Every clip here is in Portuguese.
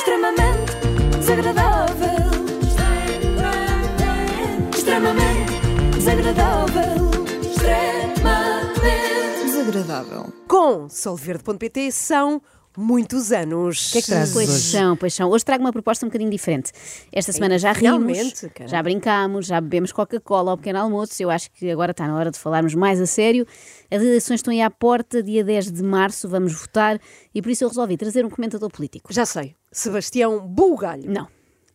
extremamente desagradável. Extremamente desagradável. Extremamente Desagradável. Com solverde.pt são muitos anos. O que é que trazes Pois hoje? são, pois são. Hoje trago uma proposta um bocadinho diferente. Esta semana já rimos, já brincámos, já bebemos Coca-Cola ao pequeno almoço. Eu acho que agora está na hora de falarmos mais a sério. As eleições estão aí à porta, dia 10 de março, vamos votar e por isso eu resolvi trazer um comentador político. Já sei. Sebastião Bulgalho. Não.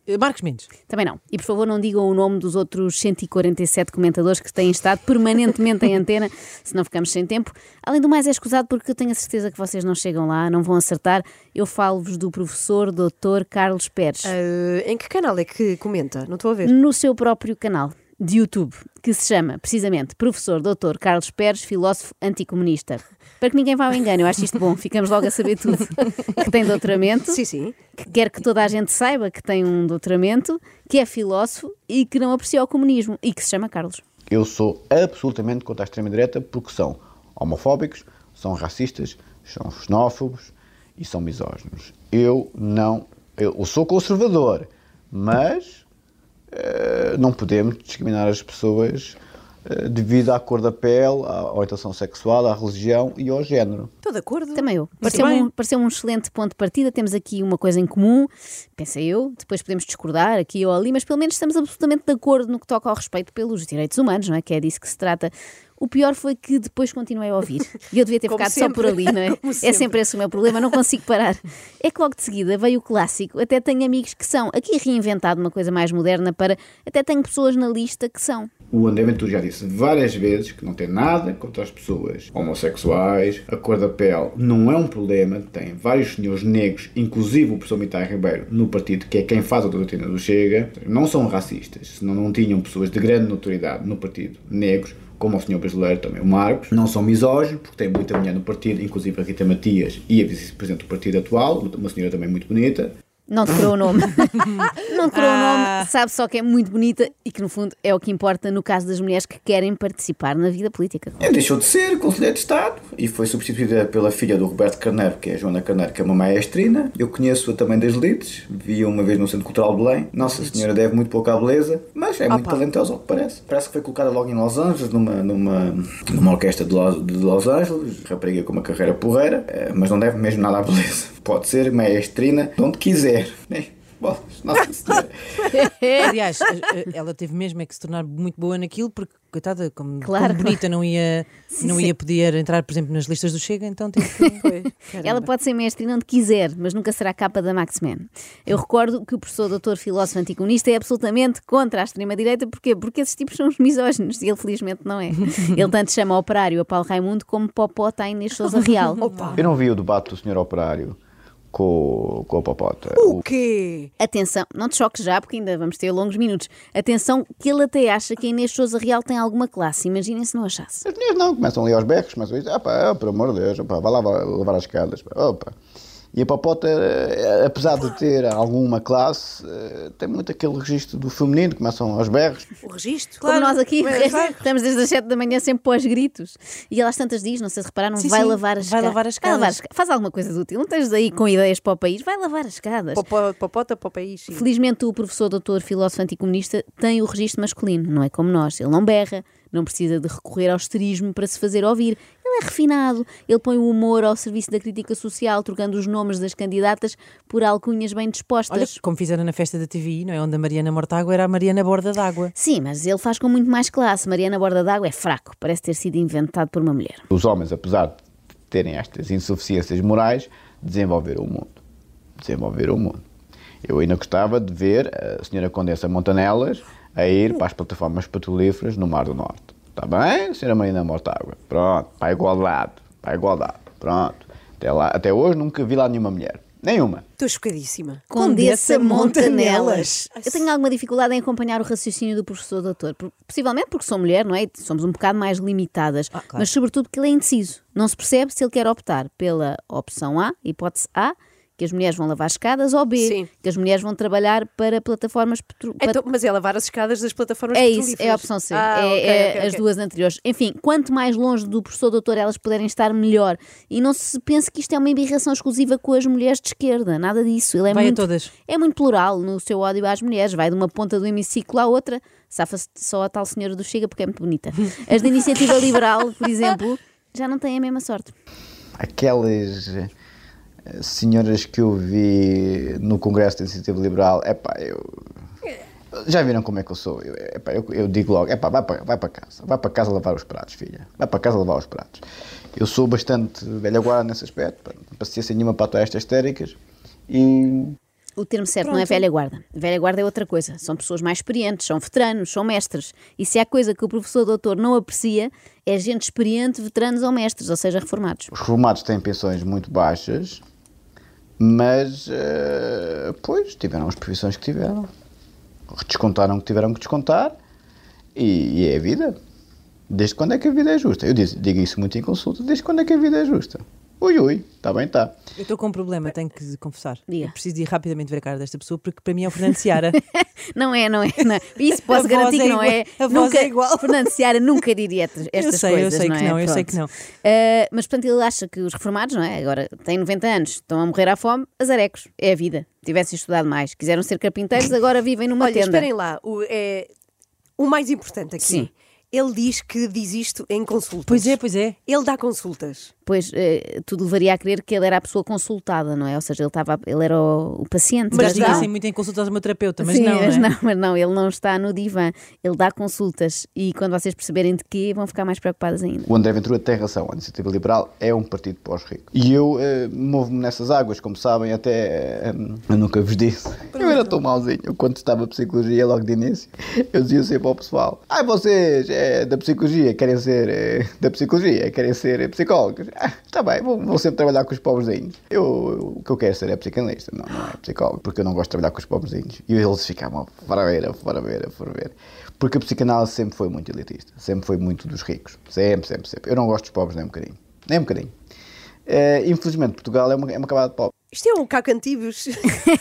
Eh, Marcos Mendes. Também não. E por favor não digam o nome dos outros 147 comentadores que têm estado permanentemente em antena, senão ficamos sem tempo. Além do mais, é escusado porque eu tenho a certeza que vocês não chegam lá, não vão acertar. Eu falo-vos do professor Dr. Carlos Pérez. Ah, em que canal é que comenta? Não estou a ver. no seu próprio canal de YouTube, que se chama precisamente Professor Dr. Carlos Pérez, filósofo anticomunista. Para que ninguém vá ao engano, eu acho isto bom, ficamos logo a saber tudo. Que tem doutoramento, Sim, sim. que quer que toda a gente saiba que tem um doutoramento, que é filósofo e que não aprecia o comunismo e que se chama Carlos. Eu sou absolutamente contra a extrema-direita porque são homofóbicos, são racistas, são xenófobos e são misóginos. Eu não. Eu sou conservador, mas não podemos discriminar as pessoas eh, devido à cor da pele, à orientação sexual, à religião e ao género. Estou de acordo. Também eu. Bem. um, pareceu um excelente ponto de partida. Temos aqui uma coisa em comum, pensei eu. Depois podemos discordar aqui ou ali, mas pelo menos estamos absolutamente de acordo no que toca ao respeito pelos direitos humanos, não é? Que é disso que se trata. O pior foi que depois continuei a ouvir. E eu devia ter Como ficado só sempre. por ali, não é? Como É sempre. sempre esse o meu problema, não consigo parar. É que logo de seguida veio o clássico. Até tenho amigos que são. Aqui reinventado uma coisa mais moderna para. Até tenho pessoas na lista que são. O André Ventura já disse várias vezes que não tem nada contra as pessoas homossexuais, a cor da pele não é um problema, tem vários senhores negros, inclusive o professor Mitai Ribeiro, no partido, que é quem faz a doutrina do Chega, não são racistas, senão não tinham pessoas de grande notoriedade no partido negros, como o senhor brasileiro também, o Marcos, não são misóginos, porque tem muita mulher no partido, inclusive a Rita Matias e a vice-presidente do partido atual, uma senhora também muito bonita, Não decorou o nome. não decorou Ah. o nome, sabe só que é muito bonita e que, no fundo, é o que importa no caso das mulheres que querem participar na vida política. Ele deixou de ser conselheiro de Estado e foi substituída pela filha do Roberto Carneiro, que é a Joana Carneiro, que é uma maestrina. Eu conheço-a também das lides, vi-a uma vez no Centro Cultural de Belém. Nossa Senhora deve muito pouco à beleza, mas é muito Opa. talentosa, ao que parece. Parece que foi colocada logo em Los Angeles, numa, numa, numa orquestra de Los, de Los Angeles, rapariga com uma carreira porreira, eh, mas não deve mesmo nada à beleza. Pode ser maestrina de onde quiser. Eh, bolas, Nossa Senhora. Aliás, a- a- ela teve mesmo é que se tornar muito boa naquilo, porque, coitada, como, Claro, como bonita não ia, não sim. ia poder entrar, por exemplo, nas listas do Chega, então teve que. Ela pode ser mestre onde quiser, mas nunca será capa da Maxman. Eu recordo que o professor doutor filósofo anticomunista é absolutamente contra a extrema-direita. Porquê? Porque esses tipos são os misóginos e ele felizmente não é. Ele tanto chama operário a Paulo Raimundo como popota a Inês Sousa Real. Eu não vi o debate do senhor operário com, com a Popota. O quê? Atenção, não te choques já, porque ainda vamos ter longos minutos. Atenção, que ele até acha que a Inês Sousa Real tem alguma classe. Imaginem se não achasse. As mulheres não, começam ali aos a dizer, ah pá, pelo amor de Deus, opá, vai lá lavar, as escadas. pá, Opa. E a Popota, eh, apesar de ter alguma classe, eh, tem muito aquele registro do feminino, começam aos berros. O registro? Como nós aqui, vai- estamos desde as 7 da manhã sempre pós gritos. E ela às tantas diz, não sei se repararam, Sim, vai sim, lavar as vai escadas. lavar as Vai lavar escadas. as esca- Faz alguma coisa de útil. Não estejas aí com ideias para o país, vai lavar as escadas. Popó- Popota para o país. sim. Felizmente o professor doutor filósofo anticomunista tem o registro masculino, não é como nós. Ele não berra, não precisa de recorrer ao esterismo para se fazer ouvir. Ele é refinado, ele põe o humor ao serviço da crítica social, trocando os nomes das candidatas por alcunhas bem dispostas. Olha, como fizeram na festa da TVI, não é? Onde a Mariana Mortágua era a Mariana Borda d'Água. Sim, mas ele faz com muito mais classe. Mariana Borda d'Água é fraco, parece ter sido inventado por uma mulher. Os homens, apesar de terem estas insuficiências morais, desenvolveram o mundo. Desenvolveram o mundo. Eu ainda gostava de ver a senhora Condessa Montanelas a ir para as plataformas petrolíferas no Mar do Norte. Está bem, senhora Marina Mortágua? Pronto, para a igualdade. Para igualdade. Pronto. Até, lá, até hoje nunca vi lá nenhuma mulher. Nenhuma. Estou chocadíssima. Condessa Montanelas. Eu tenho alguma dificuldade em acompanhar o raciocínio do professor doutor. Possivelmente porque sou mulher, não é? Somos um bocado mais limitadas. Ah, claro. Mas sobretudo porque ele é indeciso. Não se percebe se ele quer optar pela opção A, hipótese A, que as mulheres vão lavar escadas, ou B, Sim. que as mulheres vão trabalhar para plataformas petro- Então, mas é lavar as escadas das plataformas é isso, petrolíferas. é a opção C. Ah, é ok, é ok, as ok. duas anteriores. Enfim, quanto mais longe do professor doutor elas puderem estar, melhor. E não se pense que isto é uma embirração exclusiva com as mulheres de esquerda. Nada disso. Ele é Vai a muito, todas. É muito plural no seu ódio às mulheres. Vai de uma ponta do hemiciclo à outra. Safa-se só a tal senhora do Chega porque é muito bonita. As da Iniciativa Liberal, por exemplo, já não têm a mesma sorte. Aquelas senhoras que eu vi no Congresso da Iniciativa Liberal, epá, eu. Já viram como é que eu sou? Eu, epá, eu, eu digo logo, epá, vai para, vai para casa, vai para casa lavar os pratos, filha. Vai para casa lavar os pratos. Eu sou bastante velha guarda nesse aspecto, pá, não paciência nenhuma para atuar estas histéricas e O termo certo não é velha guarda. Velha guarda é outra coisa. São pessoas mais experientes, são veteranos, são mestres. E se há coisa que o professor doutor não aprecia, é gente experiente, veteranos ou mestres, ou seja, reformados. os reformados têm pensões muito baixas, mas, eh, pois, tiveram as profissões que tiveram. Descontaram o que tiveram que descontar e, e é a vida. Desde quando é que a vida é justa? Eu digo, digo isso muito em consulta. Desde quando é que a vida é justa? Ui, ui, está bem, está. Eu estou com um problema, tenho que confessar. Diga. Eu preciso de ir rapidamente ver a cara desta pessoa porque para mim é o Fernando Seara. Não é, não é. Não. Isso posso garantir é que não é. igual. A voz nunca, é igual. Fernando Seara nunca diria estas estas sei, eu coisas. sei não que é? não, eu sei Pronto. que não. Ah, mas, portanto, ele acha que os reformados, não é? Agora têm 90 anos, estão a morrer à fome, azarecos. É a vida. Tivessem estudado mais, quiseram ser carpinteiros, agora vivem numa Olha, tenda. esperem lá. O, é, o mais importante aqui. Sim. Ele diz que diz isto em consultas. pois é, pois é. Ele dá consultas. Pois eh, tudo levaria a crer que ele era a pessoa consultada, não é? Ou seja, ele, estava, ele era o, o paciente. Mas dá. assim muito em consultas ao meu terapeuta, mas Sim, não, mas não, é? não, mas não, ele não está no divã. Ele dá consultas e quando vocês perceberem de quê, vão ficar mais preocupadas ainda. O André Ventura tem razão. A Iniciativa Liberal é um partido ricos. E eu eh, movo-me nessas águas, como sabem, até. eh, eu nunca vos disse. Eu era tão mauzinho. Eu, quando estava psicologia, logo de início, eu dizia sempre ao pessoal: Ai, vocês é, da psicologia querem ser. eh, da psicologia querem ser eh, psicólogos. Ah, tá bem, vou, vou sempre trabalhar com os pobrezinhos. Eu, eu- o que eu quero ser é psicanalista. Não, não é psicólogo, porque eu não gosto de trabalhar com os pobrezinhos. E eles ficavam fora ver, fora ver, fora ver. Porque a psicanálise sempre foi muito elitista, sempre foi muito dos ricos. Sempre, sempre, sempre. Eu não gosto dos pobres nem um bocadinho. Nem um bocadinho. Eh, infelizmente, Portugal é uma, é uma camada de pobres. Isto é um cacantíbios.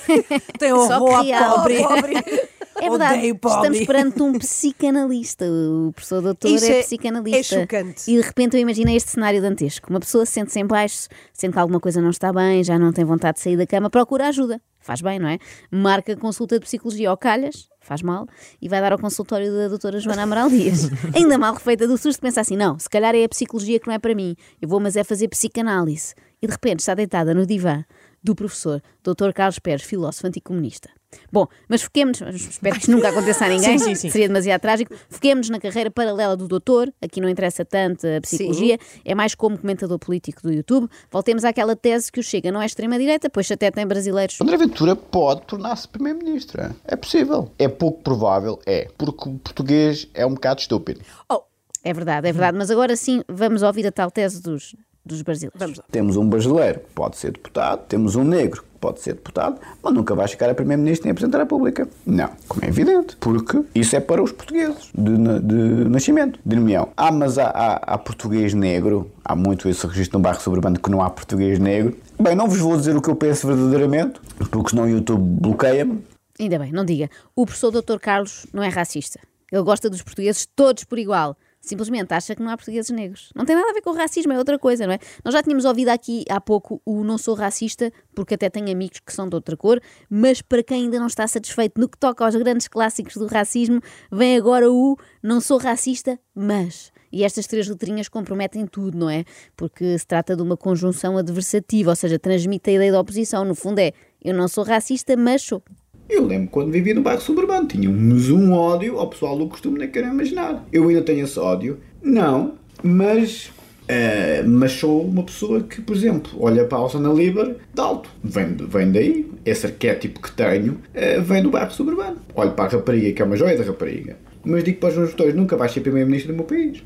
Tem horror à real. pobre. É verdade, Odeio estamos perante um psicanalista. O professor doutor Isso é, é- psicanalista. é chocante. E de repente eu imaginei este cenário dantesco. Uma pessoa sente-se em baixo, sente que alguma coisa não está bem, já não tem vontade de sair da cama, procura ajuda. Faz bem, não é? Marca consulta de psicologia ao calhas, faz mal, e vai dar ao consultório da doutora Joana Amaral Dias. Ainda mal refeita do susto, pensa assim, não, se calhar é a psicologia que não é para mim. Eu vou, mas é fazer psicanálise. E de repente está deitada no divã do professor Dr. Carlos Pérez, filósofo anticomunista. Bom, mas foquemos, espero que isto nunca aconteça a ninguém, Sim, sim, sim. seria demasiado trágico. Foquemos na carreira paralela do doutor, aqui não interessa tanto a psicologia, é mais como comentador político do YouTube. Voltemos àquela tese que o Chega não é extrema-direita, pois até tem brasileiros. André Ventura pode tornar-se Primeiro-Ministro. É possível. É pouco provável, é. Porque o português é um bocado estúpido. Oh, É verdade, é verdade, mas agora sim vamos ouvir a tal tese dos, dos brasileiros. vamos lá. Temos um brasileiro que pode ser deputado, temos um negro que pode ser deputado, mas nunca vai chegar a Primeiro-Ministro nem a Presidente da República. Não, como é evidente, porque isso é para os portugueses de, de nascimento, de nomeão. Ah, mas há, há, há português negro, há muito esse registro no bairro suburbano que não há português negro. Bem, não vos vou dizer o que eu penso verdadeiramente, porque senão o YouTube bloqueia-me. Ainda bem, não diga. O professor Dr. Carlos não é racista. Ele gosta dos portugueses todos por igual. Simplesmente acha que não há portugueses negros. Não tem nada a ver com racismo, é outra coisa, não é? Nós já tínhamos ouvido aqui há pouco o não sou racista, porque até tenho amigos que são de outra cor, mas para quem ainda não está satisfeito no que toca aos grandes clássicos do racismo, vem agora o não sou racista, mas. E estas três letrinhas comprometem tudo, não é? Porque se trata de uma conjunção adversativa, ou seja, transmite a ideia da oposição. No fundo é, eu não sou racista, mas sou. Eu lembro quando vivia no bairro suburbano, tínhamos um ódio ao pessoal do costume, nem quero imaginar. Eu ainda tenho esse ódio? Não, mas. eh, mas sou uma pessoa que, por exemplo, olha para a Alzana Liber de alto. Vem, vem daí. Esse arquétipo que tenho eh, vem do bairro suburbano. Olho para a rapariga, que é uma joia da rapariga. Mas digo para os meus votores, nunca vais ser primeiro-ministro do meu país.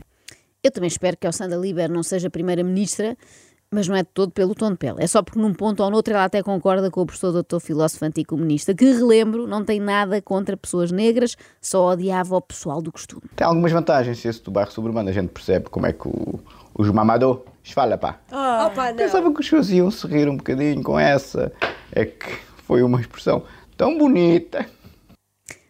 Eu também espero que a Sandra Liber não seja primeira-ministra, mas não é de todo pelo tom de pele. É só porque num ponto ou noutro ela até concorda com o professor doutor filósofo anticomunista, que, relembro, não tem nada contra pessoas negras, só odiava o pessoal do costume. Tem algumas vantagens. Se esse do bairro suburbano a gente percebe como é que o- os mamador esfalha pá. Opa, não. Pensava que os senhores iam se rir um bocadinho com essa. É que foi uma expressão tão bonita.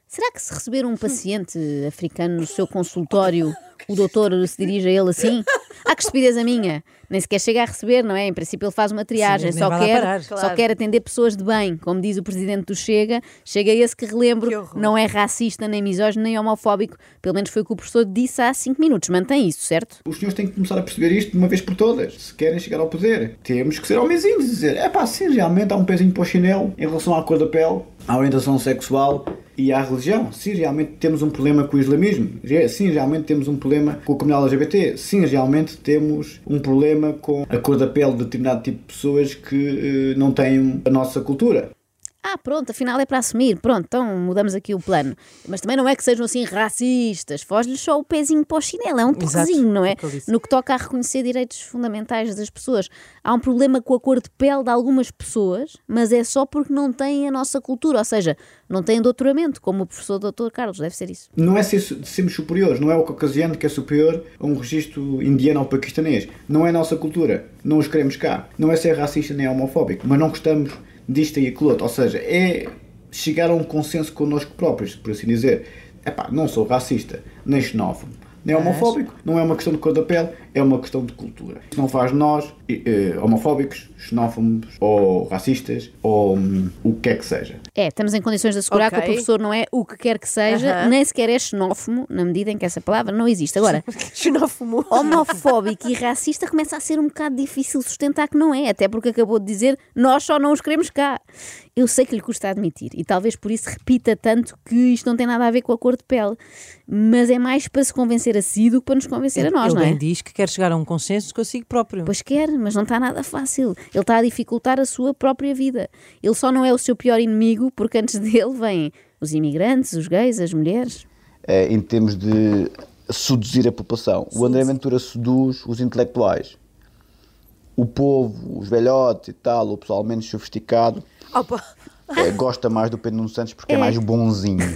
Será que se receber um paciente africano no seu consultório, o doutor se dirige a ele assim? Ah, que estupidez a minha! Nem sequer chega a receber, não é? Em princípio ele faz uma triagem, Sim, só, quer, parar. só Claro. quer atender pessoas de bem. Como diz o presidente do Chega, chega esse que relembro, Que não é racista, nem misógino, nem homofóbico. Pelo menos foi o que o professor disse há 5 minutos. Mantém isso, certo? Os senhores têm que começar a perceber isto de uma vez por todas. Se querem chegar ao poder, temos que ser homenzinhos e dizer: é pá, sim, realmente há um pezinho para o chinelo em relação à cor da pele, à orientação sexual e à religião. Sim, realmente temos um problema com o islamismo. Sim, realmente temos um problema com a comunidade LGBT. Sim, realmente temos um problema com a cor da pele de determinado tipo de pessoas que eh, não têm a nossa cultura. Ah, pronto, afinal é para assumir. Pronto, então mudamos aqui o plano. Mas também não é que sejam assim racistas. Foge-lhes só o pezinho para o chinelo. É um toquezinho, não é? No que toca a reconhecer direitos fundamentais das pessoas. Há um problema com a cor de pele de algumas pessoas, mas é só porque não têm a nossa cultura. Ou seja, não têm doutoramento, como o professor Dr. Carlos. Deve ser isso. Não é ser, de sermos superiores, não é o caucasiano que é superior a um registro indiano ou paquistanês. Não é a nossa cultura, não os queremos cá. Não é ser racista nem homofóbico, mas não gostamos disto e aquilo outro. Ou seja, é chegar a um consenso connosco próprios, por assim dizer. Epá, não sou racista, nem xenófobo, nem homofóbico. Não é uma questão de cor da pele, é uma questão de cultura. Isso não faz de nós eh, homofóbicos, xenófobos ou racistas ou hum, o que quer que seja. É, estamos em condições de assegurar que Ok. o professor não é o que quer que seja, Aham. nem sequer é xenófobo, na medida em que essa palavra não existe. Agora, Xenófobo. homofóbico e racista começa a ser um bocado difícil sustentar que não é, até porque acabou de dizer nós só não os queremos cá. Eu sei que lhe custa admitir e talvez por isso repita tanto que isto não tem nada a ver com a cor de pele, mas é mais para se convencer a si do que para nos convencer a nós, Ele não é? bem diz que quer chegar a um consenso consigo próprio. Pois quer, mas não está nada fácil. Ele está a dificultar a sua própria vida. Ele só não é o seu pior inimigo porque antes dele vêm os imigrantes, os gays, as mulheres. eh, em termos de seduzir a população. O André Ventura seduz os intelectuais. O povo, os velhotes e tal, o pessoal menos sofisticado, Opa. Eh, gosta mais do Pedro Nuno Santos porque é, É. mais bonzinho.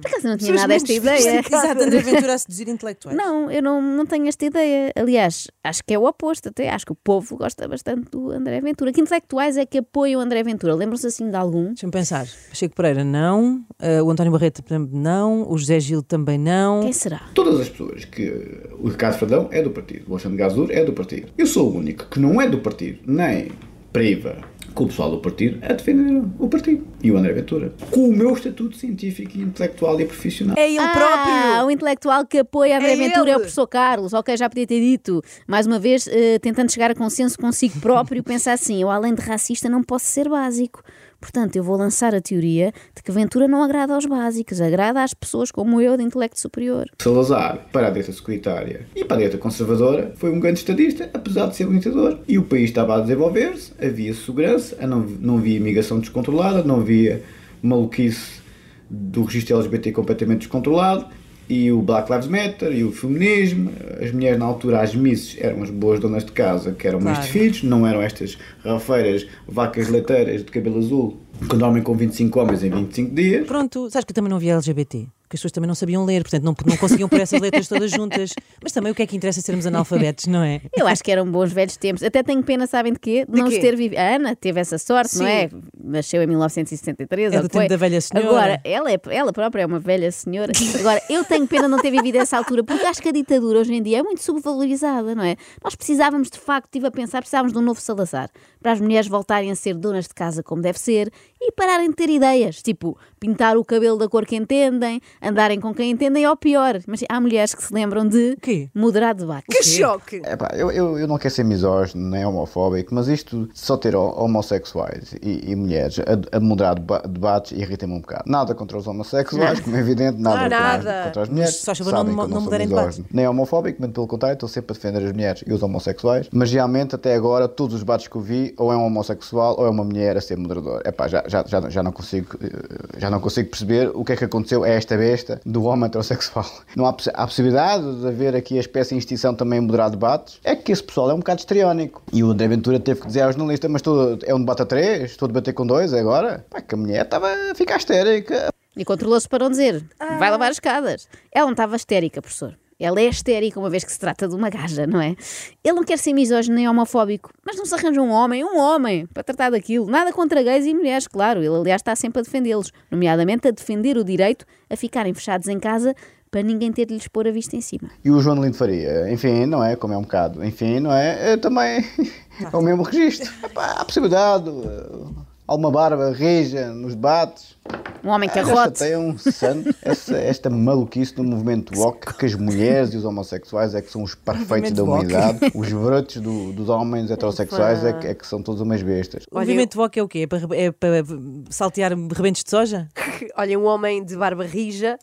Por acaso eu não tinha nada esta ideia. Exato, André Ventura a seduzir intelectuais. Não, eu não, não tenho esta ideia. Aliás, acho que é o oposto até. Acho que o povo gosta bastante do André Ventura. Que intelectuais é que apoiam o André Ventura? Lembram-se assim de algum? Deixa-me pensar. Pacheco Pereira, não. Eh, o António Barreto também não. O José Gil também não. Quem será? Todas as pessoas que. O Ricardo Fradão é do partido, o Alexandre Gazur é do partido. Eu sou o único que não é do partido, nem priva com o pessoal do partido a defender o partido. E o André Ventura. Com o meu estatuto científico, intelectual e profissional. É ele Ah, próprio. o intelectual que apoia André É Ventura é o professor Carlos. Ok, já podia ter dito. Mais uma vez, eh, tentando chegar a consenso consigo próprio, pensa assim: eu, além de racista, não posso ser básico. Portanto, eu vou lançar a teoria de que Ventura não agrada aos básicos, agrada às pessoas como eu, de intelecto superior. Salazar, para a direita securitária e para a direita conservadora, foi um grande estadista, apesar de ser um. E o país estava a desenvolver-se, havia segurança, não, não havia imigração descontrolada, não havia maluquice do registro LGBT completamente descontrolado. E o Black Lives Matter, e o feminismo, as mulheres na altura, as misses, eram as boas donas de casa, que eram mães de Claro. filhos, não eram estas rafeiras, vacas leiteiras de cabelo azul, que dormem com 25 homens em 25 dias. Pronto, sabes que também não havia LGBT? Que as pessoas também não sabiam ler, portanto não, não conseguiam pôr essas letras todas juntas. Mas também o que é que interessa sermos analfabetos, não é? Eu acho que eram bons velhos tempos. Até tenho pena, sabem de quê? De, não quê? ter vivido. A Ana teve essa sorte, não é? Nasceu em 1973. É do tempo da velha senhora. Agora, ela, é, ela própria é uma velha senhora. Agora, eu tenho pena de não ter vivido essa altura, porque acho que a ditadura hoje em dia é muito subvalorizada, não é? Nós precisávamos, de facto, estive a pensar, precisávamos de um novo Salazar. Para as mulheres voltarem a ser donas de casa como deve ser e pararem de ter ideias, tipo pintar o cabelo da cor que entendem, andarem com quem entendem ou pior. Mas há mulheres que se lembram de quê? moderar debate. Que choque. Epá, eu, eu, eu não quero ser misógino nem homofóbico, mas isto de só ter ho- homossexuais e, e mulheres a, a moderar deba- debates irrita-me um bocado. Nada contra os homossexuais, como é evidente, nada, contra, nada. contra as mulheres. Mas, só não Sabem mo- que eu não misógino, debates. Nem homofóbico, muito pelo contrário, estou sempre a defender as mulheres e os homossexuais. Mas realmente, até agora, todos os debates que eu vi, ou é um homossexual ou é uma mulher a ser moderador. Epá, já, já, já, já, não consigo, eh, já não consigo perceber o que é que aconteceu a esta besta do homem heterossexual. Não há, há possibilidade de haver aqui a espécie de extinção também moderar debates. É que esse pessoal é um bocado histriónico. E o André Ventura teve que dizer ao jornalista: Mas estou, é um debate a três? Estou a debater com dois agora? Pá, que a mulher estava a ficar histérica. E controlou-se para não dizer, vai lavar as escadas. Ela não estava histérica, professor. Ela é histérica, uma vez que se trata de uma gaja, não é? Ele não quer ser misógino nem homofóbico, mas não se arranja um homem, um homem, para tratar daquilo. Nada contra gays e mulheres, claro. Ele, aliás, está sempre a defendê-los, nomeadamente a defender o direito a ficarem fechados em casa para ninguém ter de lhes pôr a vista em cima. E o João de Lindo Faria, enfim, não é? Como é um bocado, enfim, não é? é também é o mesmo registro. Epá, há possibilidade, uh, alguma barba rija nos debates. Um homem carrote. tem um santo, essa, esta maluquice do movimento woke, que as mulheres e os homossexuais é que são os perfeitos da woke. humanidade, os brotos do- dos homens heterossexuais é que, é que são todos umas bestas. O movimento VOC é o quê? É para, é para saltear rebentos de soja? Olha, um homem de barba rija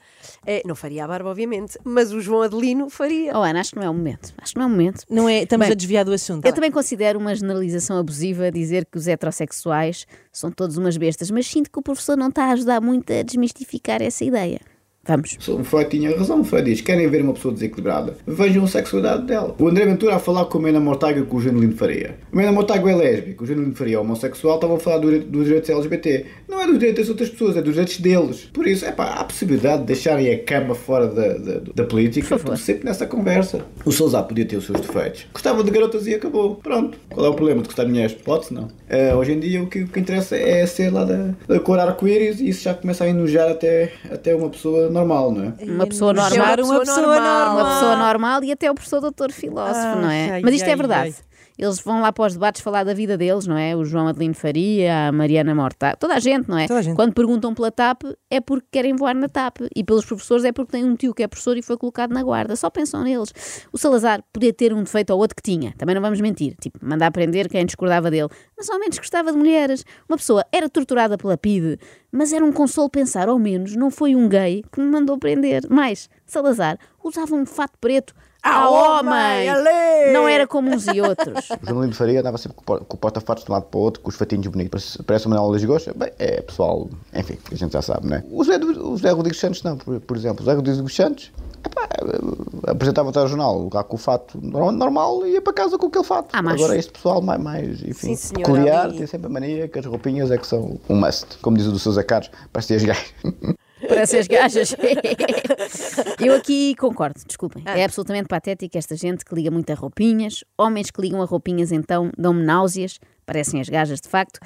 é, não faria a barba, obviamente, mas o João Adelino faria. Oh, Ana, acho que não é o momento. Acho que não é o momento. Não é? Estamos Bem, a desviar do assunto. Eu também considero uma generalização abusiva dizer que os heterossexuais são todos umas bestas, mas sinto que o professor não está a ajudar muito a desmistificar essa ideia. Vamos. O Freud tinha razão. O Freud diz: querem ver uma pessoa desequilibrada? Vejam a sexualidade dela. O André Ventura a falar com a Mena Mortágua e com o Janelino Faria. A Mena Mortágua é lésbica, o Janelino Faria é homossexual, estavam a falar do, dos direitos LGBT. Não é dos direitos das outras pessoas, é dos direitos deles. Por isso, é pá, há a possibilidade de deixarem a cama fora da, da, da política. Sempre nessa conversa. O Salazar podia ter os seus defeitos. Gostava de garotas e acabou. Pronto. Qual é o problema de gostar de mulheres? Pode-se não. Eh, hoje em dia o que, o que interessa é ser lá da, da cor arco-íris e isso já começa a enojar até, até uma pessoa normal, não é? Uma pessoa normal. uma pessoa normal. Uma pessoa normal e até o professor doutor filósofo, Ai, não é? ai, Mas isto é ai, verdade. Eles vão lá para os debates falar da vida deles, não é? O João Adelino Faria, a Mariana Morta, toda a gente, não é? Toda a gente. Quando perguntam pela TAP é porque querem voar na TAP e pelos professores é porque tem um tio que é professor e foi colocado na guarda. Só pensam neles. O Salazar podia ter um defeito ou outro que tinha, também não vamos mentir, tipo, mandar prender quem discordava dele, mas ao menos gostava de mulheres. Uma pessoa era torturada pela PIDE, mas era um consolo pensar, ao menos não foi um gay que me mandou prender. Mais, Salazar usava um fato preto Ah, a alê! Não era como uns e outros. O João de Lindo Faria andava sempre com o porta-fatos de um lado para o outro, com os fatinhos bonitos. Parece, parece uma Manuel Lisgocha. Bem, é pessoal, enfim, a gente já sabe, não é? O José Rodrigues Santos, não, por, por exemplo. O José Rodrigues Santos epá, eh, apresentava até ao jornal, lá com o fato no- normal e ia para casa com aquele fato. Ah. Agora este pessoal mais, mais enfim, Sim, peculiar, ali. tem sempre a mania que as roupinhas é que são um must. Como diz o do Sousa Carlos, parece as gays. Parece as gajas. Eu aqui concordo, desculpem. É absolutamente patético esta gente que liga muito a roupinhas. Homens que ligam a roupinhas, então, dão-me náuseas. Parecem as gajas, de facto.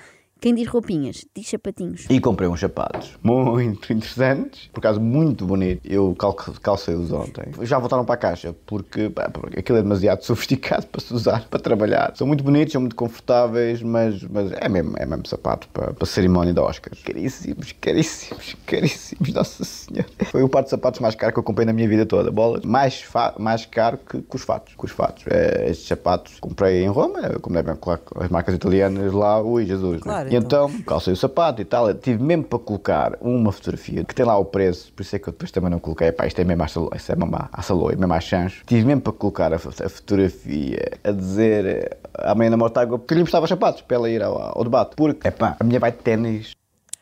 Quem diz roupinhas, diz sapatinhos. E comprei uns sapatos muito interessantes, por acaso muito bonito. Eu cal- calcei-os ontem. Já voltaram para a caixa, porque, pá, porque aquilo é demasiado sofisticado para se usar, para trabalhar. São muito bonitos, são muito confortáveis, mas, mas é, mesmo, é mesmo sapato para, para a cerimónia da Oscar. Caríssimos, caríssimos, caríssimos, Nossa Senhora. Foi o par de sapatos mais caro que eu comprei na minha vida toda. Bolas, mais, mais caro que, que os fatos. Que os fatos. É, estes sapatos comprei em Roma, como devem claro, as marcas italianas lá, ui, Jesus. né? Claro, E então, calcei o sapato e tal. Eu tive mesmo para colocar uma fotografia que tem lá o preço, por isso é que eu depois também não coloquei. Pá, isto é mesmo à salo- isto é mesmo à- à saloi, mesmo à chancho. Tive mesmo para colocar a, a fotografia a dizer eh, à mãe da Mortágua porque lhe emprestava os sapatos para ela ir ao, ao debate. Porque, epá, a minha vai de ténis.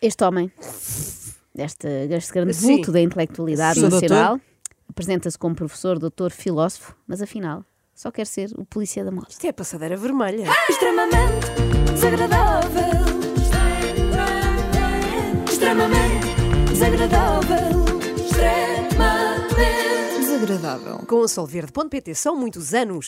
Este homem, deste, deste grande Sim. vulto da intelectualidade Sim. nacional, apresenta-se como professor, doutor, filósofo, mas afinal só quer ser o polícia da moda. Isto é a passadeira vermelha. extremamente desagradável. Extremamente desagradável. Extremamente Desagradável. Com a Solverde.pt são muitos anos